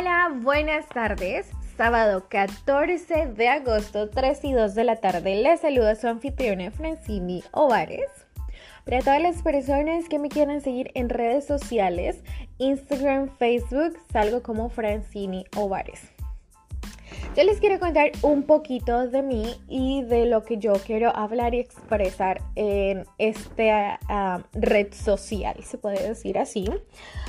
Hola, buenas tardes. Sábado 14 de agosto, 3 y 2 de la tarde. Les saluda su anfitriona Francini Ovares. Para todas las personas que me quieran seguir en redes sociales, Instagram, Facebook, salgo como Francini Ovares. Yo les quiero contar un poquito de mí y de lo que yo quiero hablar y expresar en esta ah, red social, se puede decir así.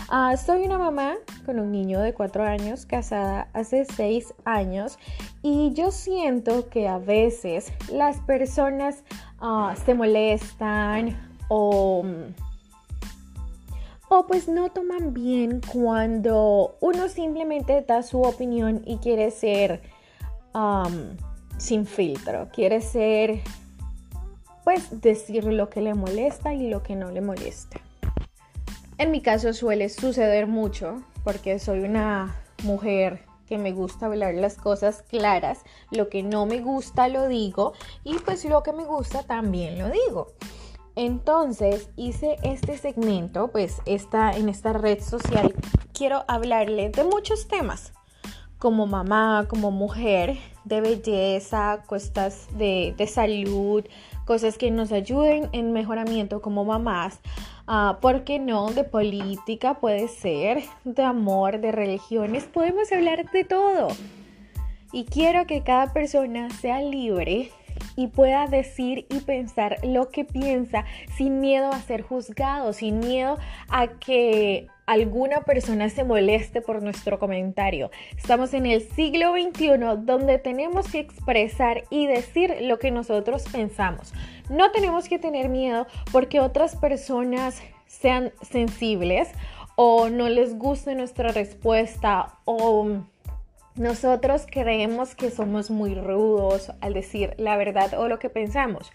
Ah, soy una mamá con un niño de 4 años, casada hace 6 años y yo siento que a veces las personas ah, se molestan o o pues no toman bien cuando uno simplemente da su opinión y quiere ser sin filtro, quiere ser pues decir lo que le molesta y lo que no le molesta. En mi caso suele suceder mucho porque soy una mujer que me gusta hablar las cosas claras, lo que no me gusta lo digo y pues lo que me gusta también lo digo. Entonces hice este segmento, pues esta, en esta red social quiero hablarle de muchos temas, como mamá, como mujer, de belleza, cosas de, salud, cosas que nos ayuden en mejoramiento como mamás, uh, ¿por qué no? De política puede ser, de amor, de religiones, podemos hablar de todo. Y quiero que cada persona sea libre y pueda decir y pensar lo que piensa sin miedo a ser juzgado, sin miedo a que alguna persona se moleste por nuestro comentario. Estamos en el siglo XXI donde tenemos que expresar y decir lo que nosotros pensamos. No tenemos que tener miedo porque otras personas sean sensibles o no les guste nuestra respuesta o nosotros creemos que somos muy rudos al decir la verdad o lo que pensamos.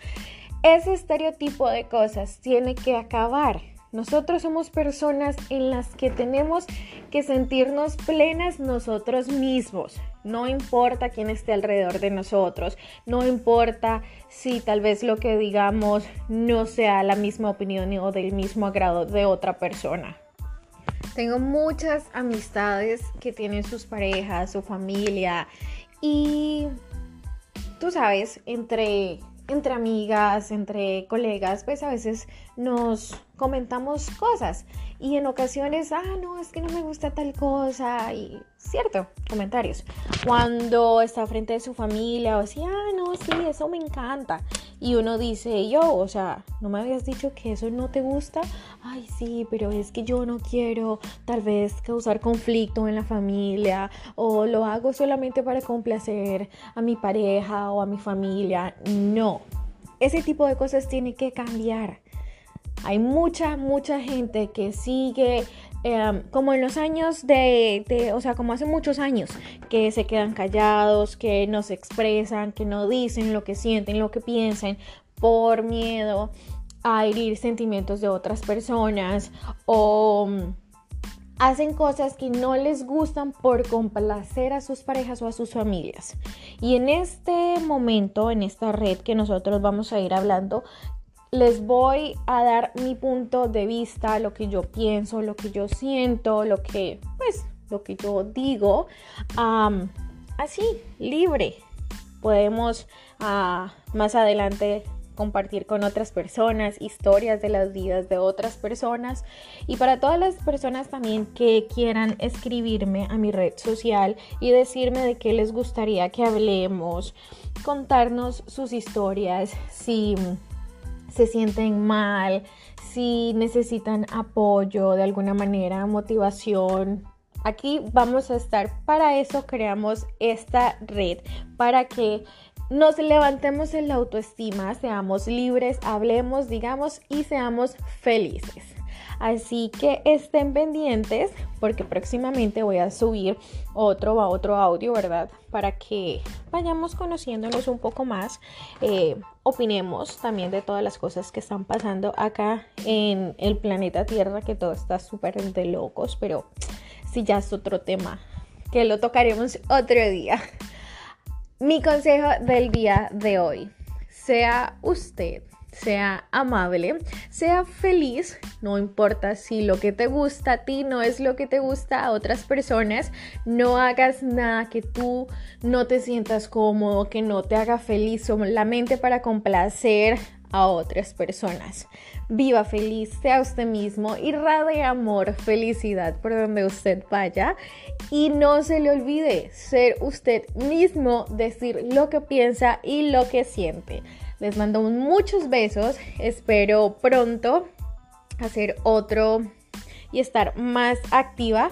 Ese estereotipo de cosas tiene que acabar. Nosotros somos personas en las que tenemos que sentirnos plenas nosotros mismos. No importa quién esté alrededor de nosotros, no importa si tal vez lo que digamos no sea la misma opinión o del mismo agrado de otra persona. Tengo muchas amistades que tienen sus parejas, su familia y tú sabes, entre, entre amigas, entre colegas, pues a veces nos comentamos cosas y en ocasiones, ah, no, es que no me gusta tal cosa y cierto, comentarios. Cuando está frente de su familia o así, ah, no, sí, eso me encanta. Y uno dice, yo, o sea, ¿no me habías dicho que eso no te gusta? Ay, sí, pero es que yo no quiero tal vez causar conflicto en la familia o lo hago solamente para complacer a mi pareja o a mi familia. No, ese tipo de cosas tiene que cambiar. Hay mucha, mucha gente que sigue em, como en los años de, o sea, como hace muchos años, que se quedan callados, que no se expresan, que no dicen lo que sienten, lo que piensan por miedo a herir sentimientos de otras personas o mm, hacen cosas que no les gustan por complacer a sus parejas o a sus familias. Y en este momento, en esta red que nosotros vamos a ir hablando, les voy a dar mi punto de vista, lo que yo pienso, lo que yo siento, lo que, pues, lo que yo digo, así, libre. Podemos ah, más adelante compartir con otras personas historias de las vidas de otras personas y para todas las personas también que quieran escribirme a mi red social y decirme de qué les gustaría que hablemos, contarnos sus historias, si se sienten mal, si necesitan apoyo de alguna manera, motivación. Aquí vamos a estar, para eso creamos esta red, para que nos levantemos en la autoestima, seamos libres, hablemos, digamos y seamos felices. Así que estén pendientes porque próximamente voy a subir otro, otro audio, ¿verdad? Para que vayamos conociéndonos un poco más. Eh, opinemos también de todas las cosas que están pasando acá en el planeta Tierra, que todo está súper de locos, pero si ya es otro tema que lo tocaremos otro día. Mi consejo del día de hoy, sea usted sea amable, sea feliz, no importa si lo que te gusta a ti no es lo que te gusta a otras personas, no hagas nada que tú no te sientas cómodo, que no te haga feliz solamente para complacer a otras personas. Viva feliz, sea usted mismo, irradie amor, felicidad por donde usted vaya y no se le olvide ser usted mismo, decir lo que piensa y lo que siente. Les mando muchos besos, espero pronto hacer otro y estar más activa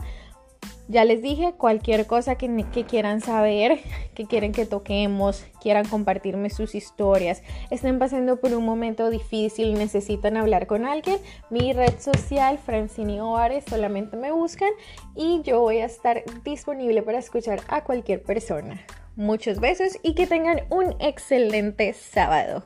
ya les dije, cualquier cosa que, quieran saber, que quieren que toquemos, quieran compartirme sus historias, estén pasando por un momento difícil, necesitan hablar con alguien, mi red social, Francini Ovares, solamente me buscan y yo voy a estar disponible para escuchar a cualquier persona. Muchos besos y que tengan un excelente sábado.